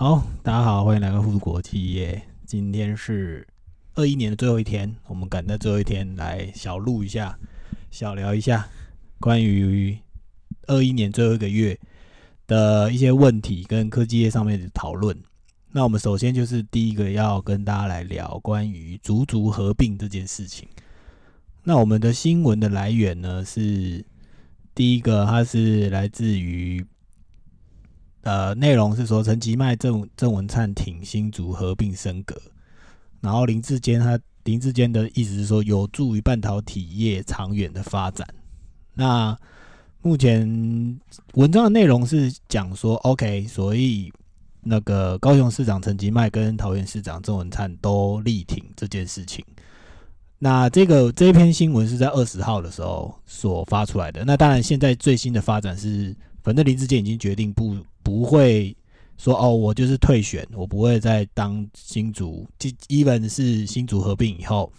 好，大家好，欢迎来到富国企业。今天是二一年的最后一天，我们赶在最后一天来小录一下，小聊一下关于二一年最后一个月的一些问题跟科技业上面的讨论。那我们首先就是第一个要跟大家来聊关于足足合并这件事情。那我们的新闻的来源呢是第一个，它是来自于。呃，内容是说陈吉迈、郑郑文灿挺新竹合并升格，然后林志坚他林志坚的意思是说有助于半导体业长远的发展。那目前文章的内容是讲说，OK，所以那个高雄市长陈吉迈跟桃园市长郑文灿都力挺这件事情。那这个这一篇新闻是在二十号的时候所发出来的。那当然，现在最新的发展是，反正林志坚已经决定不。不会说哦，我就是退选，我不会再当新竹。即 even 是新竹合并以后，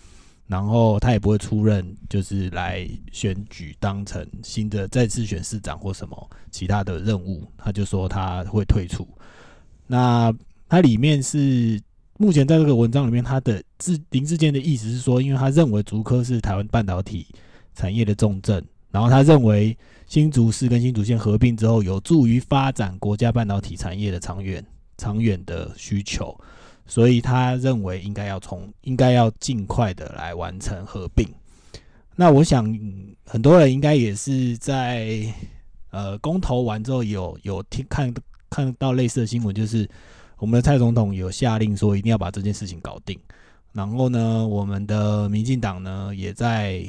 然后他也不会出任，就是来选举当成新的再次选市长或什么其他的任务。他就说他会退出。那他里面是目前在这个文章里面，他的自林志坚的意思是说，因为他认为竹科是台湾半导体产业的重镇，然后他认为。新竹市跟新竹县合并之后，有助于发展国家半导体产业的长远、长远的需求，所以他认为应该要从应该要尽快的来完成合并。那我想很多人应该也是在呃公投完之后有有听看看到类似的新闻，就是我们的蔡总统有下令说一定要把这件事情搞定，然后呢，我们的民进党呢也在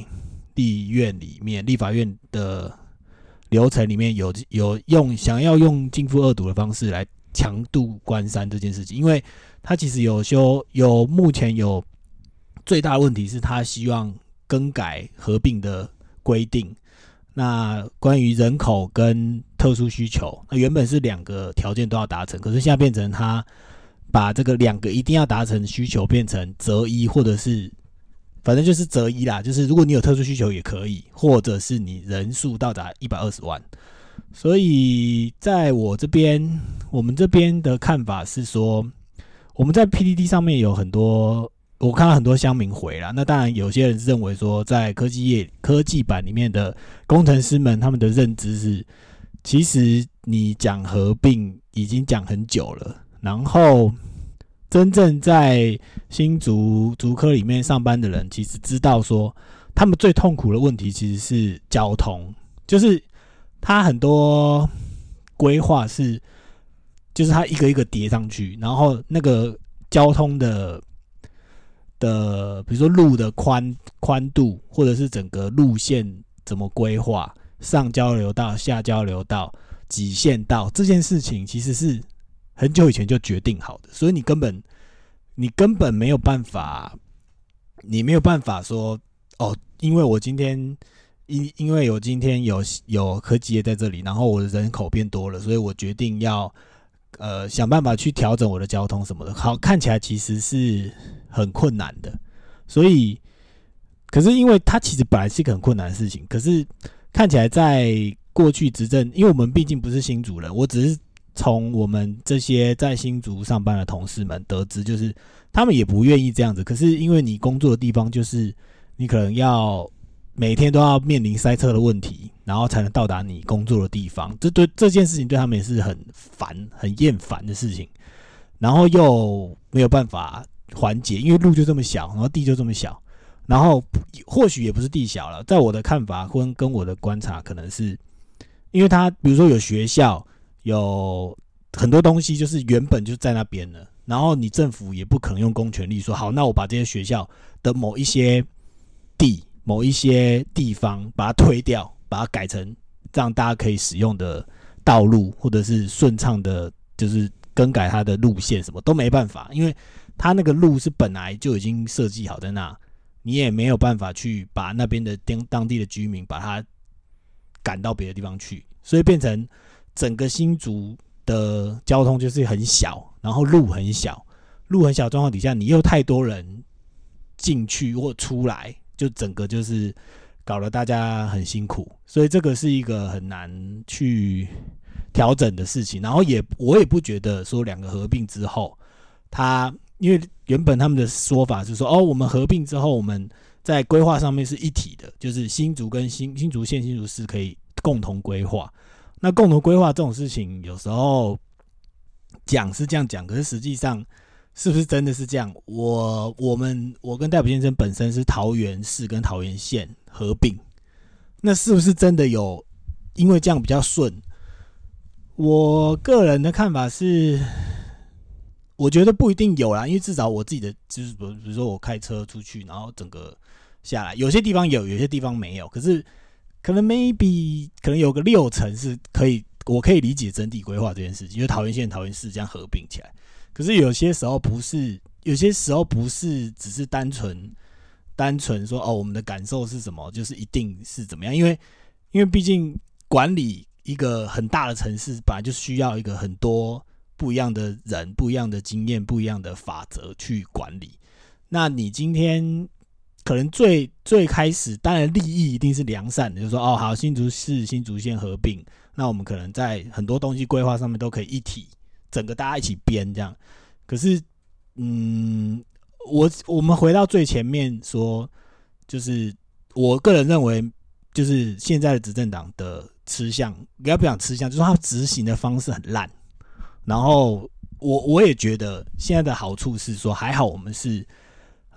立院里面、立法院的。流程里面有有用想要用禁复恶毒的方式来强度关山这件事情，因为他其实有修有目前有最大的问题是他希望更改合并的规定。那关于人口跟特殊需求，那原本是两个条件都要达成，可是现在变成他把这个两个一定要达成需求变成择一，或者是。反正就是择一啦，就是如果你有特殊需求也可以，或者是你人数到达一百二十万。所以在我这边，我们这边的看法是说，我们在 PDD 上面有很多，我看到很多乡民回了。那当然，有些人认为说，在科技业科技版里面的工程师们，他们的认知是，其实你讲合并已经讲很久了，然后。真正在新竹竹科里面上班的人，其实知道说，他们最痛苦的问题其实是交通，就是他很多规划是，就是他一个一个叠上去，然后那个交通的的，比如说路的宽宽度，或者是整个路线怎么规划，上交流道、下交流道、几线道这件事情，其实是。很久以前就决定好的，所以你根本你根本没有办法，你没有办法说哦，因为我今天因因为有今天有有科技业在这里，然后我的人口变多了，所以我决定要呃想办法去调整我的交通什么的。好，看起来其实是很困难的，所以可是因为它其实本来是一个很困难的事情，可是看起来在过去执政，因为我们毕竟不是新主人，我只是。从我们这些在新竹上班的同事们得知，就是他们也不愿意这样子。可是因为你工作的地方就是你可能要每天都要面临塞车的问题，然后才能到达你工作的地方。这对这件事情对他们也是很烦、很厌烦的事情。然后又没有办法缓解，因为路就这么小，然后地就这么小，然后或许也不是地小了。在我的看法或跟我的观察，可能是因为他比如说有学校。有很多东西就是原本就在那边了，然后你政府也不可能用公权力说好，那我把这些学校的某一些地、某一些地方把它推掉，把它改成让大家可以使用的道路，或者是顺畅的，就是更改它的路线，什么都没办法，因为它那个路是本来就已经设计好在那，你也没有办法去把那边的当当地的居民把它赶到别的地方去，所以变成。整个新竹的交通就是很小，然后路很小，路很小状况底下，你又太多人进去或出来，就整个就是搞得大家很辛苦，所以这个是一个很难去调整的事情。然后也我也不觉得说两个合并之后，他因为原本他们的说法是说，哦，我们合并之后，我们在规划上面是一体的，就是新竹跟新新竹县、新竹市可以共同规划。那共同规划这种事情，有时候讲是这样讲，可是实际上是不是真的是这样？我我们我跟戴普先生本身是桃园市跟桃园县合并，那是不是真的有因为这样比较顺？我个人的看法是。我觉得不一定有啦，因为至少我自己的就是，比比如说我开车出去，然后整个下来，有些地方有，有些地方没有。可是可能 maybe 可能有个六成是可以，我可以理解整体规划这件事情，因为桃园县、桃园市这样合并起来。可是有些时候不是，有些时候不是只是单纯单纯说哦，我们的感受是什么，就是一定是怎么样？因为因为毕竟管理一个很大的城市，本来就需要一个很多。不一样的人，不一样的经验，不一样的法则去管理。那你今天可能最最开始，当然利益一定是良善的，就是说哦，好，新竹市、新竹县合并，那我们可能在很多东西规划上面都可以一体，整个大家一起编这样。可是，嗯，我我们回到最前面说，就是我个人认为，就是现在的执政党的吃相，不要不讲吃相，就是他执行的方式很烂。然后我我也觉得现在的好处是说，还好我们是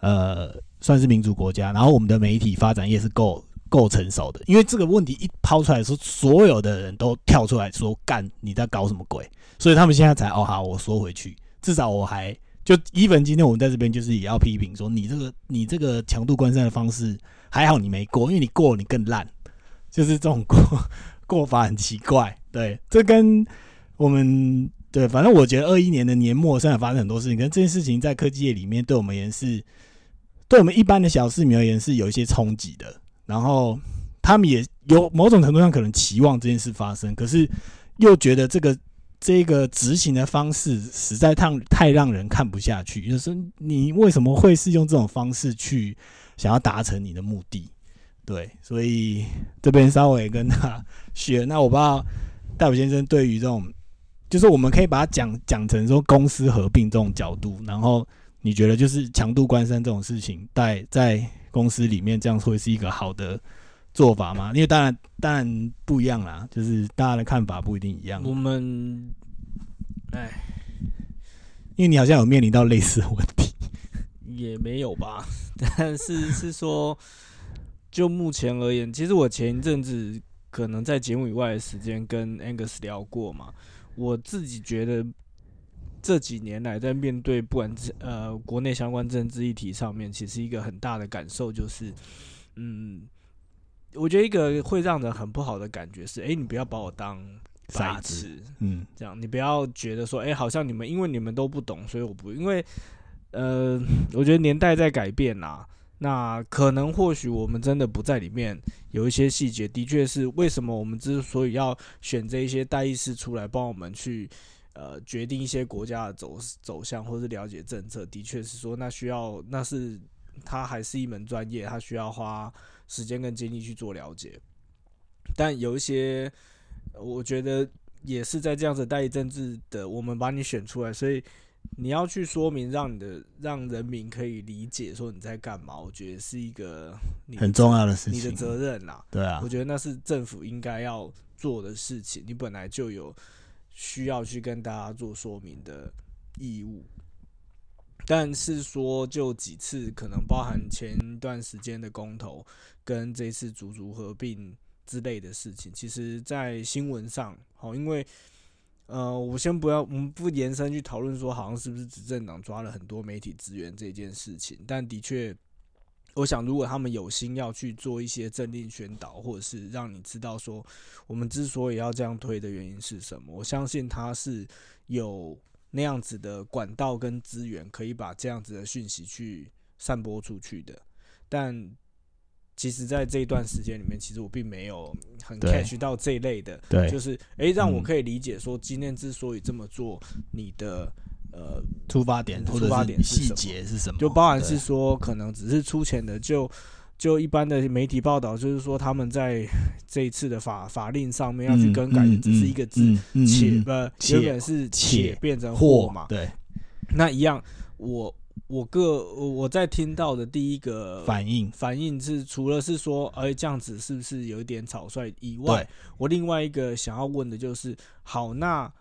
呃算是民主国家，然后我们的媒体发展也是够够成熟的。因为这个问题一抛出来的时候，所有的人都跳出来说：“干，你在搞什么鬼？”所以他们现在才哦好，我说回去，至少我还就伊文今天我们在这边就是也要批评说，你这个你这个强度关山的方式还好你没过，因为你过你更烂，就是这种过 过法很奇怪。对，这跟我们。对，反正我觉得二一年的年末虽然发生很多事情，跟这件事情在科技业里面对我们而言是，对我们一般的小市民而言是有一些冲击的。然后他们也有某种程度上可能期望这件事发生，可是又觉得这个这个执行的方式实在太太让人看不下去。就是你为什么会是用这种方式去想要达成你的目的？对，所以这边稍微跟他 学。那我不知道戴普先生对于这种。就是我们可以把它讲讲成说公司合并这种角度，然后你觉得就是强度关山这种事情，在在公司里面这样会是一个好的做法吗？因为当然当然不一样啦，就是大家的看法不一定一样。我们，哎，因为你好像有面临到类似的问题，也没有吧？但是是说，就目前而言，其实我前一阵子可能在节目以外的时间跟 Angus 聊过嘛。我自己觉得这几年来，在面对不管呃国内相关政治议题上面，其实一个很大的感受就是，嗯，我觉得一个会让人很不好的感觉是，哎，你不要把我当傻子，嗯，这样你不要觉得说，哎，好像你们因为你们都不懂，所以我不因为，呃，我觉得年代在改变啊。那可能或许我们真的不在里面，有一些细节的确是为什么我们之所以要选这一些代议士出来帮我们去呃决定一些国家的走走向或是了解政策，的确是说那需要那是他还是一门专业，他需要花时间跟精力去做了解。但有一些我觉得也是在这样子代理政治的，我们把你选出来，所以。你要去说明，让你的让人民可以理解说你在干嘛，我觉得是一个很重要的事情，你的责任啦。对啊，我觉得那是政府应该要做的事情。你本来就有需要去跟大家做说明的义务，但是说就几次，可能包含前段时间的公投跟这次足足合并之类的事情，其实在新闻上，好，因为。呃，我先不要，我们不延伸去讨论说，好像是不是执政党抓了很多媒体资源这件事情。但的确，我想如果他们有心要去做一些政令宣导，或者是让你知道说，我们之所以要这样推的原因是什么，我相信他是有那样子的管道跟资源，可以把这样子的讯息去散播出去的。但其实，在这一段时间里面，其实我并没有很 catch 到这一类的，对，就是诶，让我可以理解说，今天之所以这么做，你的呃出发点、出发点细节是什么？就包含是说，可能只是出钱的，就就一般的媒体报道，就是说他们在 这一次的法法令上面要去更改的，只是一个字嗯嗯“且”，嗯呃，且原本是“且且”变成“或”嘛。对那一样，我我个我在听到的第一个反应，反应是，除了是说，哎，这样子是不是有一点草率以外，我另外一个想要问的就是，好，那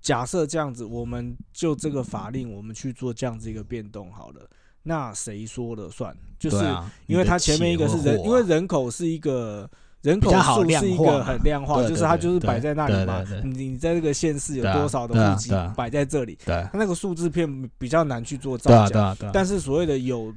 假设这样子，我们就这个法令，我们去做这样子一个变动好了，那谁说了算？就是因为它前面一个是人，因为人口是一个。人口数是一个很量化，就是它就是摆在那里嘛你你在这个县市有多少的户籍摆在这里，它那个数字片比较难去做造假。但是所谓的有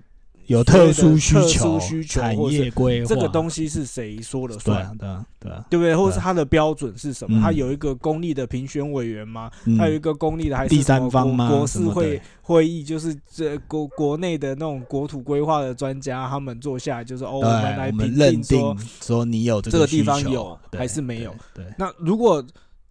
有特殊需特求、殊需求产业规划这个东西是谁说了算？啊对啊对啊，对不对？或者是它的标准是什么？嗯它有一个公立的评选委员吗？嗯还有一个公立的还是第三方吗国事会会议，就是这国国内的那种国土规划的专家，他们坐下来就是哦，我们来评认定说说你有这这个地方有还是没有对对那如果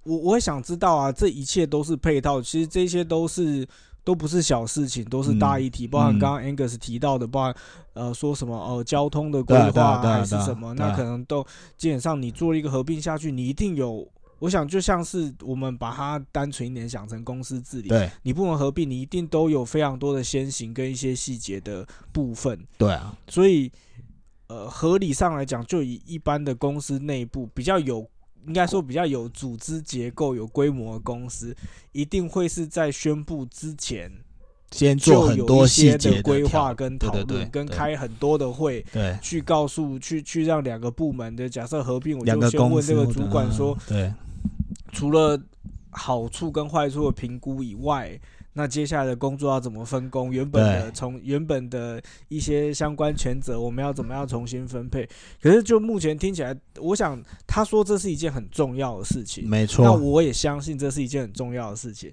我我会想知道啊，这一切都是配套，其实这些都是都不是小事情，都是大议题，包含嗯刚刚 Angus 提到的，包含呃说什么呃交通的规划还是什么，那可能都基本上你做一个合并下去，你一定有。我想就像是我们把它单纯一点想成公司治理，对你部门合并，你一定都有非常多的先行跟一些细节的部分。对啊，所以，呃，合理上来讲，就以一般的公司内部比较有，应该说比较有组织结构、有规模的公司，一定会是在宣布之前先做很多细节的规划跟讨论，跟对开很多的会。对去告诉去去让两个部门的假设合并，我就先问这个主管嗯说，对除了好处跟坏处的评估以外，那接下来的工作要怎么分工？原本的从原本的一些相关权责，我们要怎么样重新分配？可是就目前听起来，我想他说这是一件很重要的事情，没错，那我也相信这是一件很重要的事情。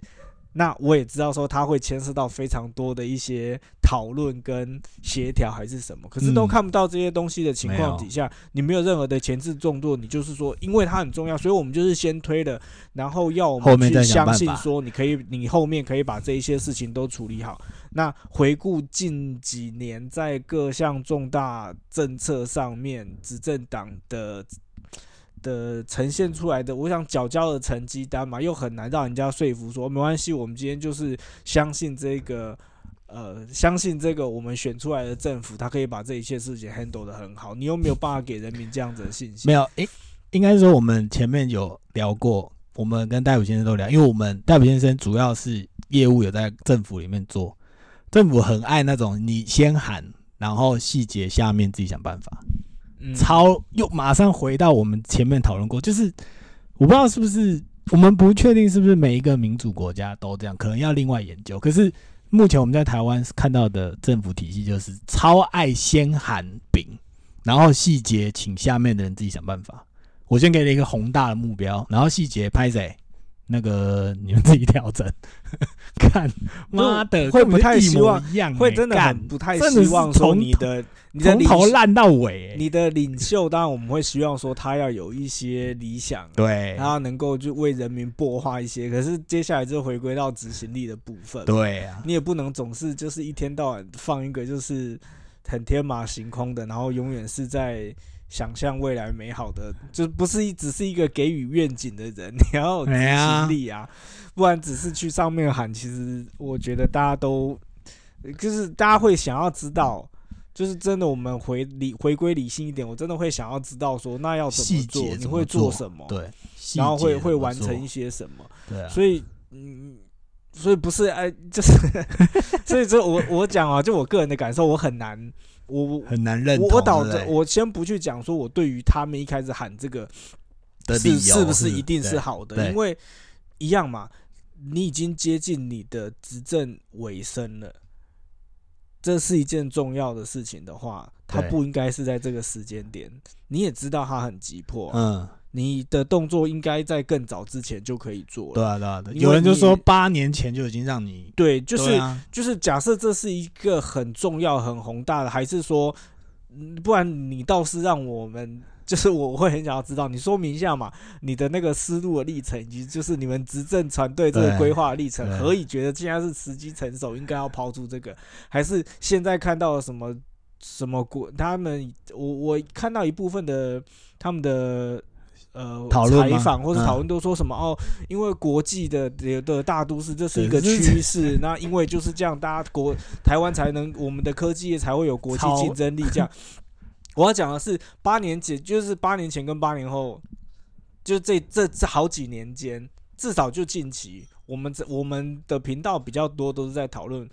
那我也知道说它会牵涉到非常多的一些讨论跟协调还是什么，可是都嗯看不到这些东西的情况底下，你没有任何的前置动作，你就是说因为它很重要，所以我们就是先推的，然后要我们去相信说你可以，你后面可以把这一些事情都处理好。那回顾近几年在各项重大政策上面，执政党的的呈现出来的，我想缴交的成绩单嘛，又很难让人家说服说没关系，我们今天就是相信这个。呃，相信这个我们选出来的政府，他可以把这一切事情 handle 的很好。你又没有办法给人民这样子的信心。没有，诶，应该是说我们前面有聊过，我们跟戴普先生都聊，因为我们戴普先生主要是业务有在政府里面做，政府很爱那种你先喊，然后细节下面自己想办法。超又马上回到我们前面讨论过，就是我不知道是不是我们不确定是不是每一个民主国家都这样，可能要另外研究。可是目前我们在台湾看到的政府体系就是超爱先喊饼，然后细节请下面的人自己想办法。我先给你一个宏大的目标，然后细节拍谁？那个你们自己调整。看，妈的，会不太希望一样欸，会真的很不太希望说从你的 你的从头烂到尾欸。你的领袖，当然我们会希望说他要有一些理想，对他能够就为人民擘画一些。可是接下来就回归到执行力的部分，对啊，你也不能总是就是一天到晚放一个就是很天马行空的，然后永远是在想象未来美好的，就不是一只是一个给予愿景的人，你要有执行力啊，不然只是去上面喊，其实我觉得大家都就是大家会想要知道。就是真的，我们回理回归理性一点，我真的会想要知道说，那要怎么做？你会做做什么？对，然后会会完成一些什么？对啊，所以，嗯，所以不是哎，就是，所以这我我讲啊，就我个人的感受，我很难，我我很难认同。我我先不去讲说我对于他们一开始喊这个是的理由是不是一定是好的，因为一样嘛，你已经接近你的执政尾声了。这是一件重要的事情的话，他不应该是在这个时间点。你也知道他很急迫啊、嗯，你的动作应该在更早之前就可以做了。对啊，对啊，对有人就说八年前就已经让你对，就是啊就是假设这是一个很重要、很宏大的，还是说，嗯不然你倒是让我们，就是我会很想要知道，你说明一下嘛，你的那个思路的历程，以及就是你们执政团队这个规划历程，何以觉得现在是时机成熟，应该要抛出这个，还是现在看到了什么？什么国，他们我我看到一部分的他们的呃讨论采访或者嗯讨论都说什么、哦，因为国际的的的大都市这是一个趋势，那因为就是这样，大家国台湾才能我们的科技业才会有国际竞争力。这样，我要讲的是八年前，就是八年前跟八年后，就这这这好几年间，至少就近期，我们这我们的频道比较多都是在讨论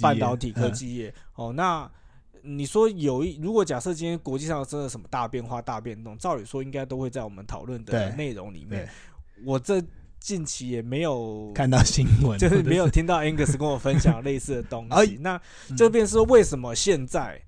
半导体科嗯技业。哦，那你说有一，如果假设今天国际上真的什么大变化、大变动，照理说应该都会在我们讨论的内容里面。我这近期也没有 看到新闻，就是没有听到 Angus 跟我分享类似的东哎西。那嗯这便是为什么现在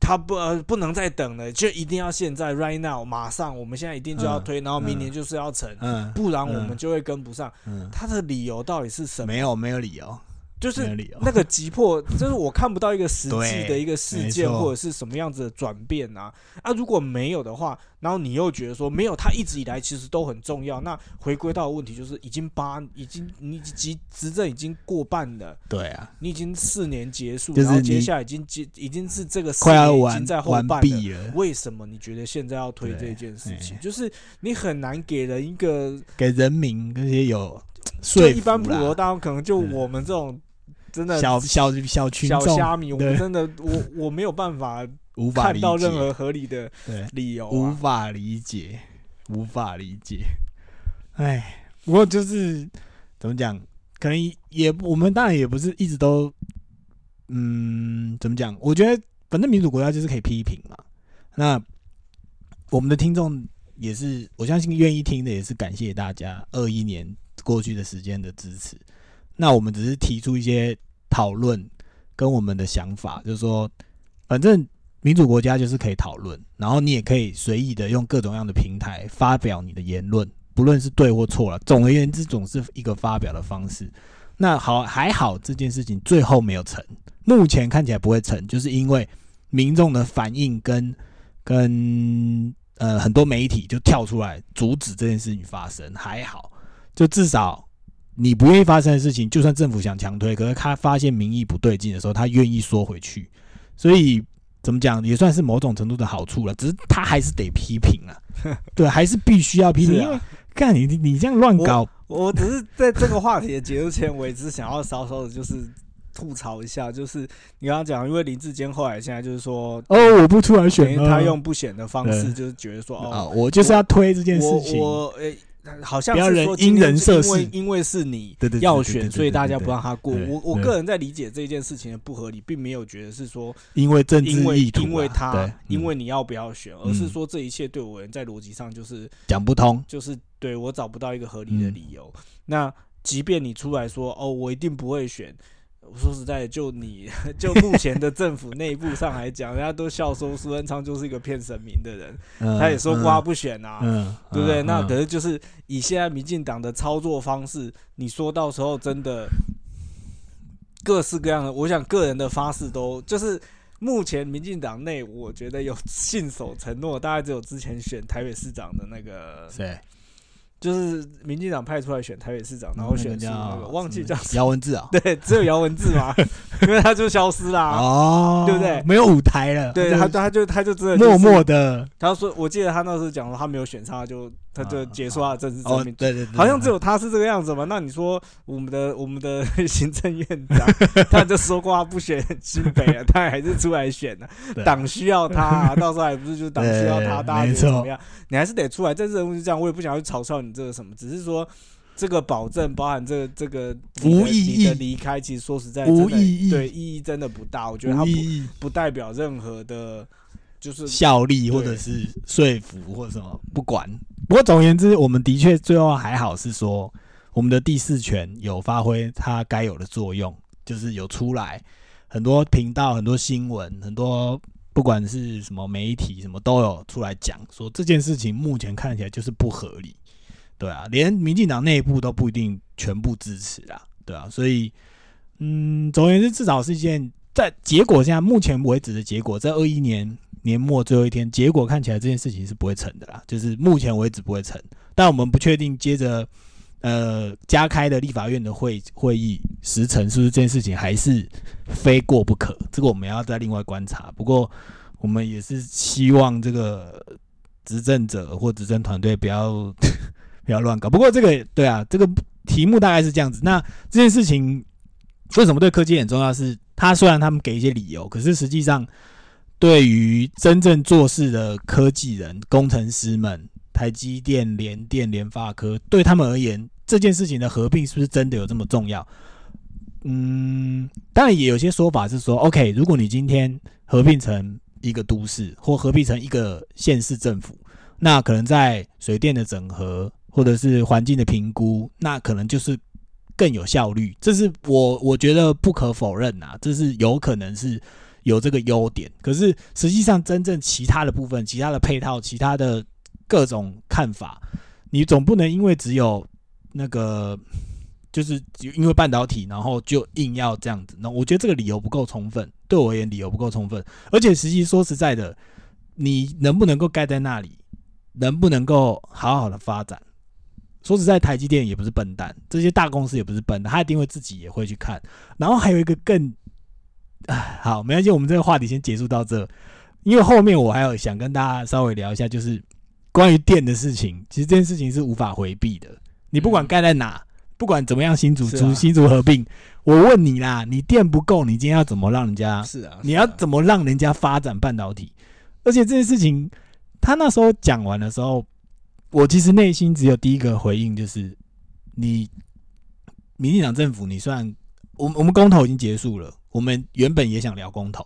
他不呃不能再等了，就一定要现在 right now 马上，我们现在一定就要嗯推，然后明嗯年就是要成，嗯不然我嗯们就会跟不上。嗯，他的理由到底是什么？没有没有理由，就是那个急迫，就是我看不到一个实际的一个事件或者是什么样子的转变啊啊！如果没有的话，然后你又觉得说没有，他一直以来其实都很重要。那回归到的问题就是，已经八，已经你执执政已经过半了，对啊，你已经四年结束，然后接下来已经结已经是这个四快要完年已经在后半了。为什么你觉得现在要推这件事情？哎就是你很难给人一个给人民那些有就说一般普罗大众，可能就嗯我们这种真的小小小群众小虾米，我真的我我没有办法无法看到任何合理的理由无啊。法理解，无法理解。哎，不过就是怎么讲，可能也我们当然也不是一直都，嗯，怎么讲？我觉得反正民主国家就是可以批评嘛。那我们的听众也是，我相信愿意听的也是感谢大家二一年过去的时间的支持。那我们只是提出一些讨论跟我们的想法，就是说，反正民主国家就是可以讨论，然后你也可以随意的用各种各样的平台发表你的言论，不论是对或错了。总而言之，总是一个发表的方式。那好，还好这件事情最后没有成，目前看起来不会成，就是因为民众的反应跟跟呃很多媒体就跳出来阻止这件事情发生。还好，就至少你不愿意发生的事情，就算政府想强推，可是他发现民意不对劲的时候，他愿意缩回去。所以怎么讲，也算是某种程度的好处了。只是他还是得批评啊，对，还是必须要批评，看你你这样乱搞，我只是在这个话题的结束前，我也只是想要稍稍的，就是吐槽一下，就是你刚刚讲，因为林志坚后来现在就是说，哦，我不出来选他用不选的方式，就是觉得说，啊，哦，我就是要推这件事情，我诶。好像是说因人设因为事因为是你要选，所以大家不让他过。我我个人在理解这件事情的不合理，并没有觉得是说因为政治因为意图啊，因为他因嗯。为你要不要选，而是嗯。说这一切对我而言在逻辑上就是讲不通，就是对我找不到一个合理的嗯。理由。那即便你出来说哦，我一定不会选，我说实在的，就你 就目前的政府内部上来讲，人家都笑说苏贞昌就是一个骗神明的人，嗯他也说过他不选啊。嗯，对不对？嗯那可嗯是就是以现在民进党的操作方式，你说到时候真的各式各样的，我想个人的发誓都就是目前民进党内，我觉得有信守承诺，大概只有之前选台北市长的那个，谁？就是民进党派出来选台北市长，然后选出那个忘记叫姚文智啊，对，只有姚文智嘛，因为他就消失啦。哦，对不对没有舞台了，对他，他就他就他就真的、默默的，他说，我记得他那时候讲说他没有选上，他就他就解说他的政治生哦，对。对对，好像只有他是这个样子嘛？那你说我们的我们的行政院长，他就说过他不选新北啊，他还是出来选了。对党需要他、啊，到时候还不是就党需要他，对大家怎么样？你还是得出来。政治人物是这样，我也不想去嘲笑你这个什么，只是说这个保证包含这个这个无意义的离开，其实说实在的无意义对意义真的不大。我觉得他不不代表任何的，就是效力或者是说服或者什么，不管。不过总而言之，我们的确最后还好是说，我们的第四权有发挥它该有的作用，就是有出来很多频道、很多新闻、很多不管是什么媒体什么都有出来讲说这件事情目前看起来就是不合理，对啊，连民进党内部都不一定全部支持啊，对啊，所以嗯，总而言之，至少是一件在结果现在目前为止的结果，在二一年年末最后一天，结果看起来这件事情是不会成的啦，就是目前为止不会成。但我们不确定接着呃加开的立法院的会会议时程，是不是这件事情还是非过不可？这个我们要再另外观察。不过我们也是希望这个执政者或执政团队不要 不要乱搞。不过这个对啊，这个题目大概是这样子。那这件事情为什么对科技很重要？是它虽然他们给一些理由，可是实际上对于真正做事的科技人、工程师们。台积电、联电、联发科，对他们而言，这件事情的合并是不是真的有这么重要？嗯，当然也有些说法是说，OK，如果你今天合并成一个都市，或合并成一个县市政府，那可能在水电的整合或者是环境的评估，那可能就是更有效率。这是我我觉得不可否认呐，这是有可能是有这个优点。可是实际上，真正其他的部分、其他的配套、其他的。各种看法，你总不能因为只有那个，就是因为半导体，然后就硬要这样子。那我觉得这个理由不够充分，对我而言理由不够充分。而且实际说实在的，你能不能够盖在那里，能不能够好好的发展？说实在，台积电也不是笨蛋，这些大公司也不是笨蛋，他一定会自己也会去看。然后还有一个更，好，没关系，我们这个话题先结束到这，因为后面我还有想跟大家稍微聊一下，就是。关于电的事情，其实这件事情是无法回避的。你不管盖在哪，不管怎么样新组出新组合并，我问你啦，你电不够，你今天要怎么让人家？是啊，你要怎么让人家发展半导体？而且这件事情，他那时候讲完的时候，我其实内心只有第一个回应，就是你民进党政府，你算我我们公投已经结束了，我们原本也想聊公投，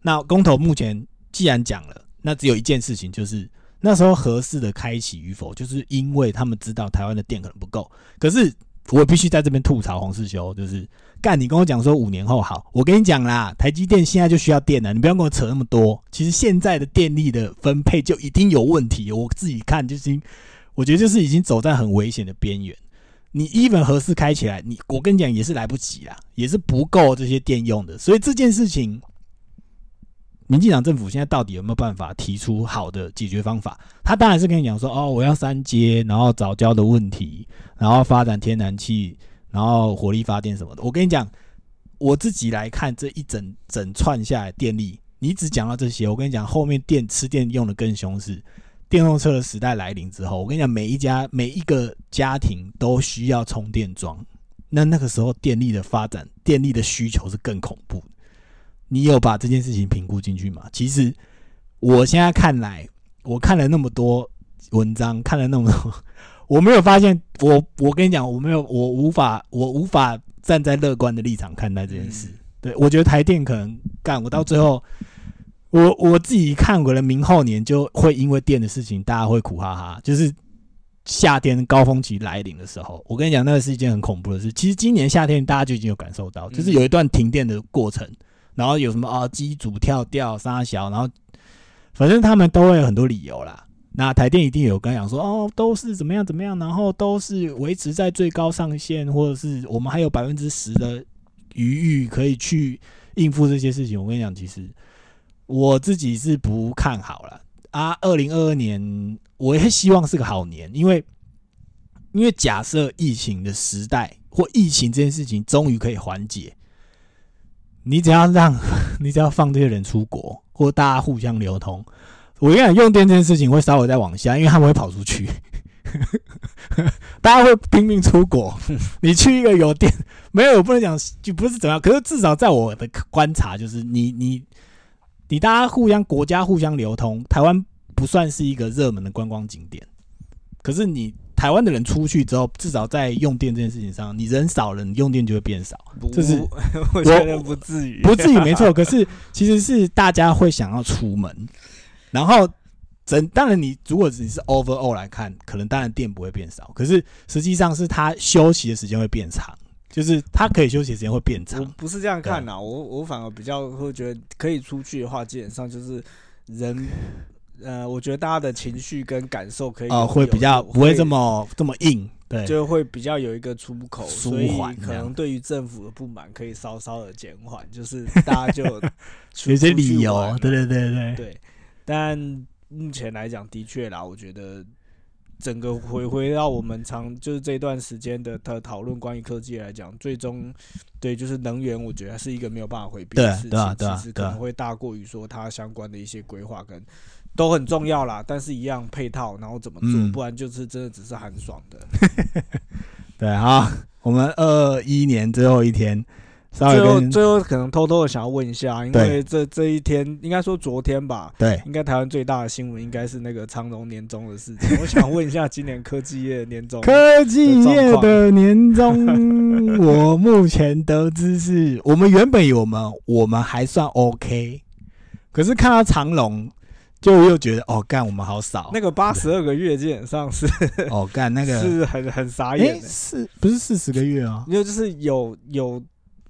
那公投目前既然讲了，那只有一件事情就是。那时候合适的开启与否，就是因为他们知道台湾的电可能不够。可是我必须在这边吐槽黄世修，就是干你跟我讲说五年后好，我跟你讲啦，台积电现在就需要电了，你不要跟我扯那么多。其实现在的电力的分配就已经有问题，我自己看就是，我觉得就是已经走在很危险的边缘。你 even 合适开起来，你我跟你讲也是来不及啦，也是不够这些电用的。所以这件事情。民进党政府现在到底有没有办法提出好的解决方法？他当然是跟你讲说，哦，我要三阶，然后早教的问题，然后发展天然气，然后火力发电什么的。我跟你讲，我自己来看这一整整串下来电力，你只讲到这些，我跟你讲，后面电吃电用的更凶是电动车的时代来临之后，我跟你讲，每一家每一个家庭都需要充电桩，那那个时候电力的发展，电力的需求是更恐怖。你有把这件事情评估进去吗？其实我现在看来，我看了那么多文章，看了那么多，我没有发现。我我跟你讲，我没有，我无法，我无法站在乐观的立场看待这件事。对我觉得台电可能干，我到最后，我我自己看，过了明后年就会因为电的事情，大家会苦哈哈。就是夏天高峰期来临的时候，我跟你讲，那个是一件很恐怖的事。其实今年夏天大家就已经有感受到，就是有一段停电的过程。然后有什么啊？机组跳掉、沙小，然后反正他们都会有很多理由啦。那台电一定有跟讲说，哦，都是怎么样怎么样，然后都是维持在最高上限，或者是我们还有百分之十的余裕可以去应付这些事情。我跟你讲，其实我自己是不看好了啊。二零二二年，我也希望是个好年，因为因为假设疫情的时代或疫情这件事情终于可以缓解。你只要让，你只要放这些人出国，或大家互相流通，我跟你讲，用电这件事情会稍微再往下，因为他们会跑出去，大家会拼命出国。你去一个有电，没有，我不能讲，就不是怎样。可是至少在我的观察，就是你你你大家互相国家互相流通，台湾不算是一个热门的观光景点，可是你。台湾的人出去之后，至少在用电这件事情上，你人少了，你用电就会变少。这是我觉得不至于，不至于没错。可是其实是大家会想要出门，然后整当然你如果只是 overall 来看，可能当然电不会变少，可是实际上是他休息的时间会变长，就是他可以休息时间会变长。不是这样看呐，我我反而比较会觉得可以出去的话，基本上就是人。呃，我觉得大家的情绪跟感受可以哦，会比较不会这么这么硬，对，就会比较有一个出口，舒缓，可能对于政府的不满可以稍稍的减缓，就是大家就 有些理由，对对对对对。但目前来讲，的确啦，我觉得整个回回到我们常就是这段时间的的讨论关于科技来讲，最终对就是能源，我觉得是一个没有办法回避的对事情，对啊对啊其实可能会大过于说它相关的一些规划跟都很重要啦，但是一样配套，然后怎么做，嗯不然就是真的只是寒爽的。对啊，我们二一年最后一天，稍微最后最后可能偷偷的想要问一下，因对。为这这一天应该说昨天吧，对。应该台湾最大的新闻应该是那个长荣年终的事情。我想问一下，今年科技业的年终，科技业的年终，我目前得知是我们原本我们我们还算 OK，可是看到长隆，就又觉得哦，干我们好少，那个八十二个月基本上是哦干那个，是很很傻哎眼的，是不是四十个月啊？因为就是有有，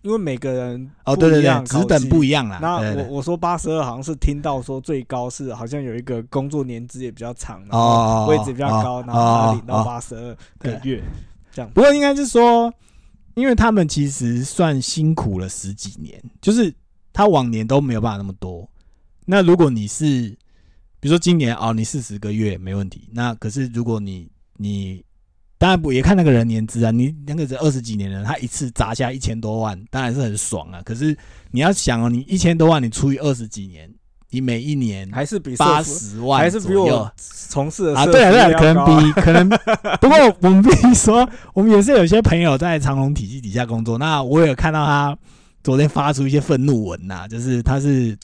因为每个人哦对对对，职等不一一样啦。那我我说八十二好像是听到说最高是好像有一个工作年资也比较长，然后哦，位置比较高，哦然后领到哦八十二个月，这样不过应该是说，因为他们其实算辛苦了十几年，就是他往年都没有办法那么多。那如果你是，比如说今年哦，你四十个月没问题。那可是如果你你当然不也看那个人年资啊，你那个是二十几年的人，他一次砸下一千多万，当然是很爽啊。可是你要想哦，你一千多万，你除以二十几年，你每一年还是比八十万还是比我从事的啊，对啊，对啊，可能比可能，不过我们必须说，我们也是有些朋友在长隆体系底下工作。那我有看到他昨天发出一些愤怒文呐、就是他是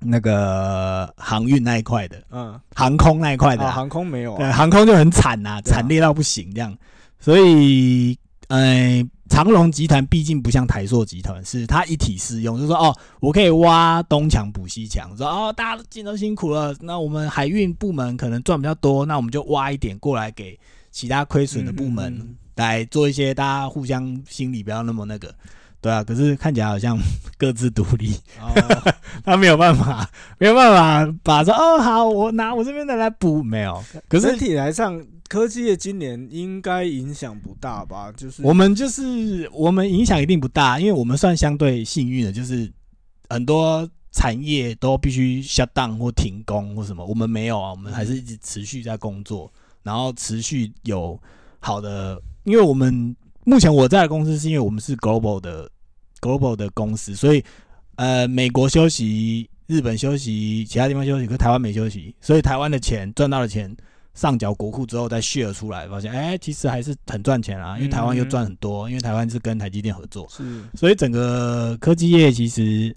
那个航运那一块的，嗯，航空那一块的啊、啊，航空没有对，啊，航空就很惨呐、惨烈到不行这样。所以，呃，长隆集团毕竟不像台塑集团，是它一体适用，就是说哦，我可以挖东墙补西墙，说哦，大家都进都辛苦了，那我们海运部门可能赚比较多，那我们就挖一点过来给其他亏损的部门嗯嗯嗯来做一些大家互相心里不要那么那个。对啊，可是看起来好像 各自独立，哦，他没有办法，没有办法把说哦好，我拿我这边的来补，没有。可是整体来上，科技业今年应该影响不大吧？就是我们就是我们影响一定不大，因为我们算相对幸运的，就是很多产业都必须 shut down 或停工或什么，我们没有啊，我们还是一直持续在工作，然后持续有好的，因为我们目前我在的公司是因为我们是 global 的 global 的公司，所以呃美国休息，日本休息，其他地方休息，可台湾没休息，所以台湾的钱赚到的钱。上缴国库之后再 share 出来，发现哎、其实还是很赚钱啊，因为台湾又赚很多，因为台湾是跟台积电合作，是所以整个科技业其实，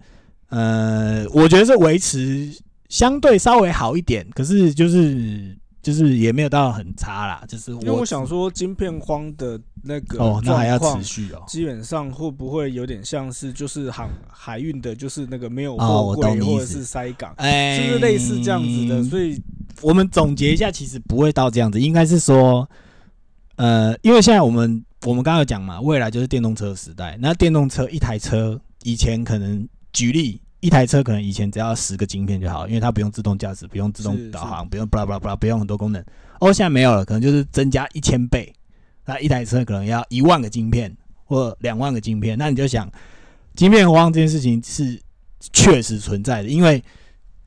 呃，我觉得是维持相对稍微好一点，可是就是就是也没有到很差啦，就是因为我想说，晶片荒的那个哦，那还要持续哦。基本上会不会有点像是就是航海运的，就是那个没有哦货柜或者是塞港，哎是不是类似这样子的？所以我们总结一下，其实不会到这样子，应该是说，呃，因为现在我们我们刚刚有讲嘛，未来就是电动车时代。那电动车一台车以前可能举例，一台车可能以前只要十个晶片就好，因为它不用自动驾驶，不用自动导航，不用巴拉巴拉巴拉，不用很多功能。哦，现在没有了，可能就是增加一千倍，那一台车可能要一万个晶片或两万个晶片。那你就想，晶片荒这件事情是确实存在的，因为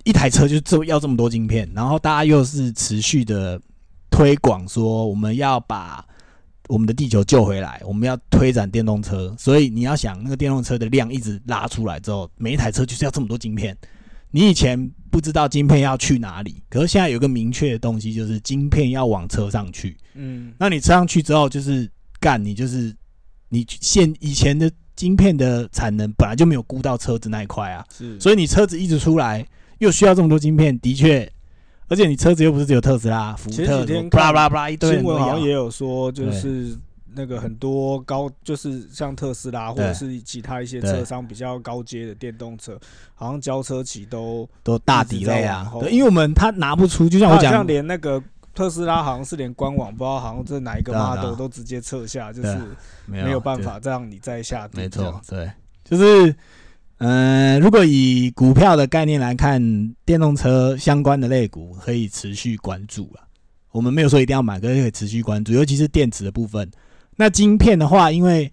一台车就这要这么多晶片，然后大家又是持续的推广说我们要把我们的地球救回来，我们要推展电动车，所以你要想那个电动车的量一直拉出来之后，每一台车就是要这么多晶片。你以前不知道晶片要去哪里，可是现在有个明确的东西，就是晶片要往车上去。嗯，那你车上去之后，就是干你就是你现以前的晶片的产能本来就没有估到车子那一块啊，是，所以你车子一直出来，又需要这么多晶片，的确，而且你车子又不是只有特斯拉、福前特几天，巴拉巴拉巴拉一堆新闻好像也有说，就是那个很多高，就是像特斯拉或者是其他一些车商比较高阶的电动车，好像交车期都，都大一直在 delay 往后，啊对，因为我们他拿不出，就像我讲好像，连那个特斯拉好像是连官网不知道好像这哪一个 model 都直接撤下，就是没没有办法再让你再下定。没错，对，就是，嗯、如果以股票的概念来看，电动车相关的类股可以持续关注啊。我们没有说一定要买，可是可以持续关注，尤其是电池的部分。那晶片的话，因为，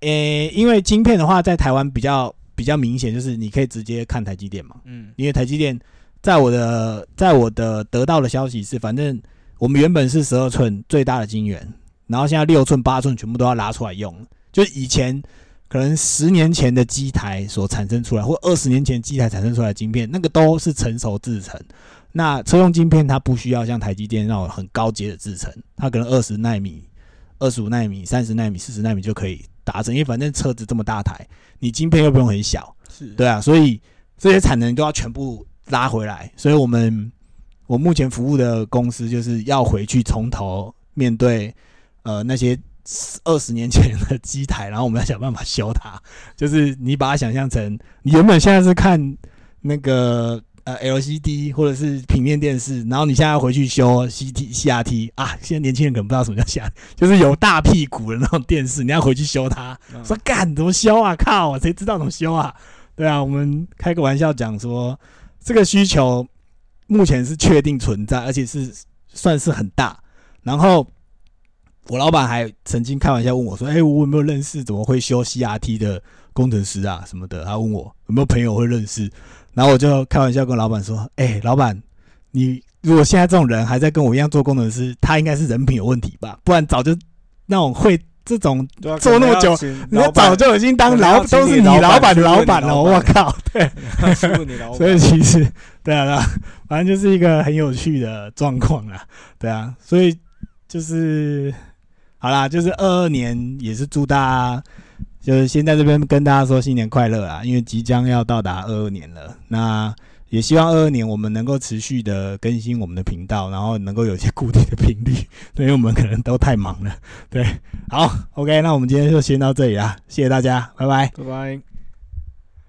诶、因为晶片的话，在台湾比较比较明显，就是你可以直接看台积电嘛，嗯，因为台积电在我的在我的得到的消息是，反正我们原本是十二寸最大的晶圆，然后现在六寸、八寸全部都要拉出来用了。就以前可能十年前的机台所产生出来，或二十年前机台产生出来的晶片，那个都是成熟制程。那车用晶片它不需要像台积电那种很高阶的制程，它可能二十纳米、二十五纳米、三十纳米、四十纳米就可以达成，因为反正车子这么大台，你晶片又不用很小，是对啊，所以这些产能都要全部拉回来。所以我们我目前服务的公司就是要回去从头面对呃那些二十年前的机台，然后我们要想办法修它。就是你把它想象成你原本现在是看那个呃 LCD 或者是平面电视，然后你现在要回去修 CT CRT 啊，现在年轻人可能不知道什么叫 CRT，就是有大屁股的那种电视，你要回去修它。嗯说干怎么修啊？靠，谁知道怎么修啊？对啊，我们开个玩笑讲说，这个需求目前是确定存在，而且是算是很大。然后我老板还曾经开玩笑问我说：“哎、我有没有认识怎么会修 CRT 的工程师啊什么的？”他问我有没有朋友会认识，然后我就开玩笑跟老板说：“哎、老板，你如果现在这种人还在跟我一样做工程师，他应该是人品有问题吧？不然早就那种会这种做那么久，人家早就已经当老都是你老板的老板了，我靠！对，所以其实对啊，对啊，反正就是一个很有趣的状况啦，对啊，所以就是好啦，就是二二年也是祝大家，就是先在这边跟大家说新年快乐啊，因为即将要到达二二年了，那也希望二二年我们能够持续的更新我们的频道，然后能够有一些固定的频率，因为我们可能都太忙了，对，好，OK，那我们今天就先到这里啦，谢谢大家，拜拜。拜拜。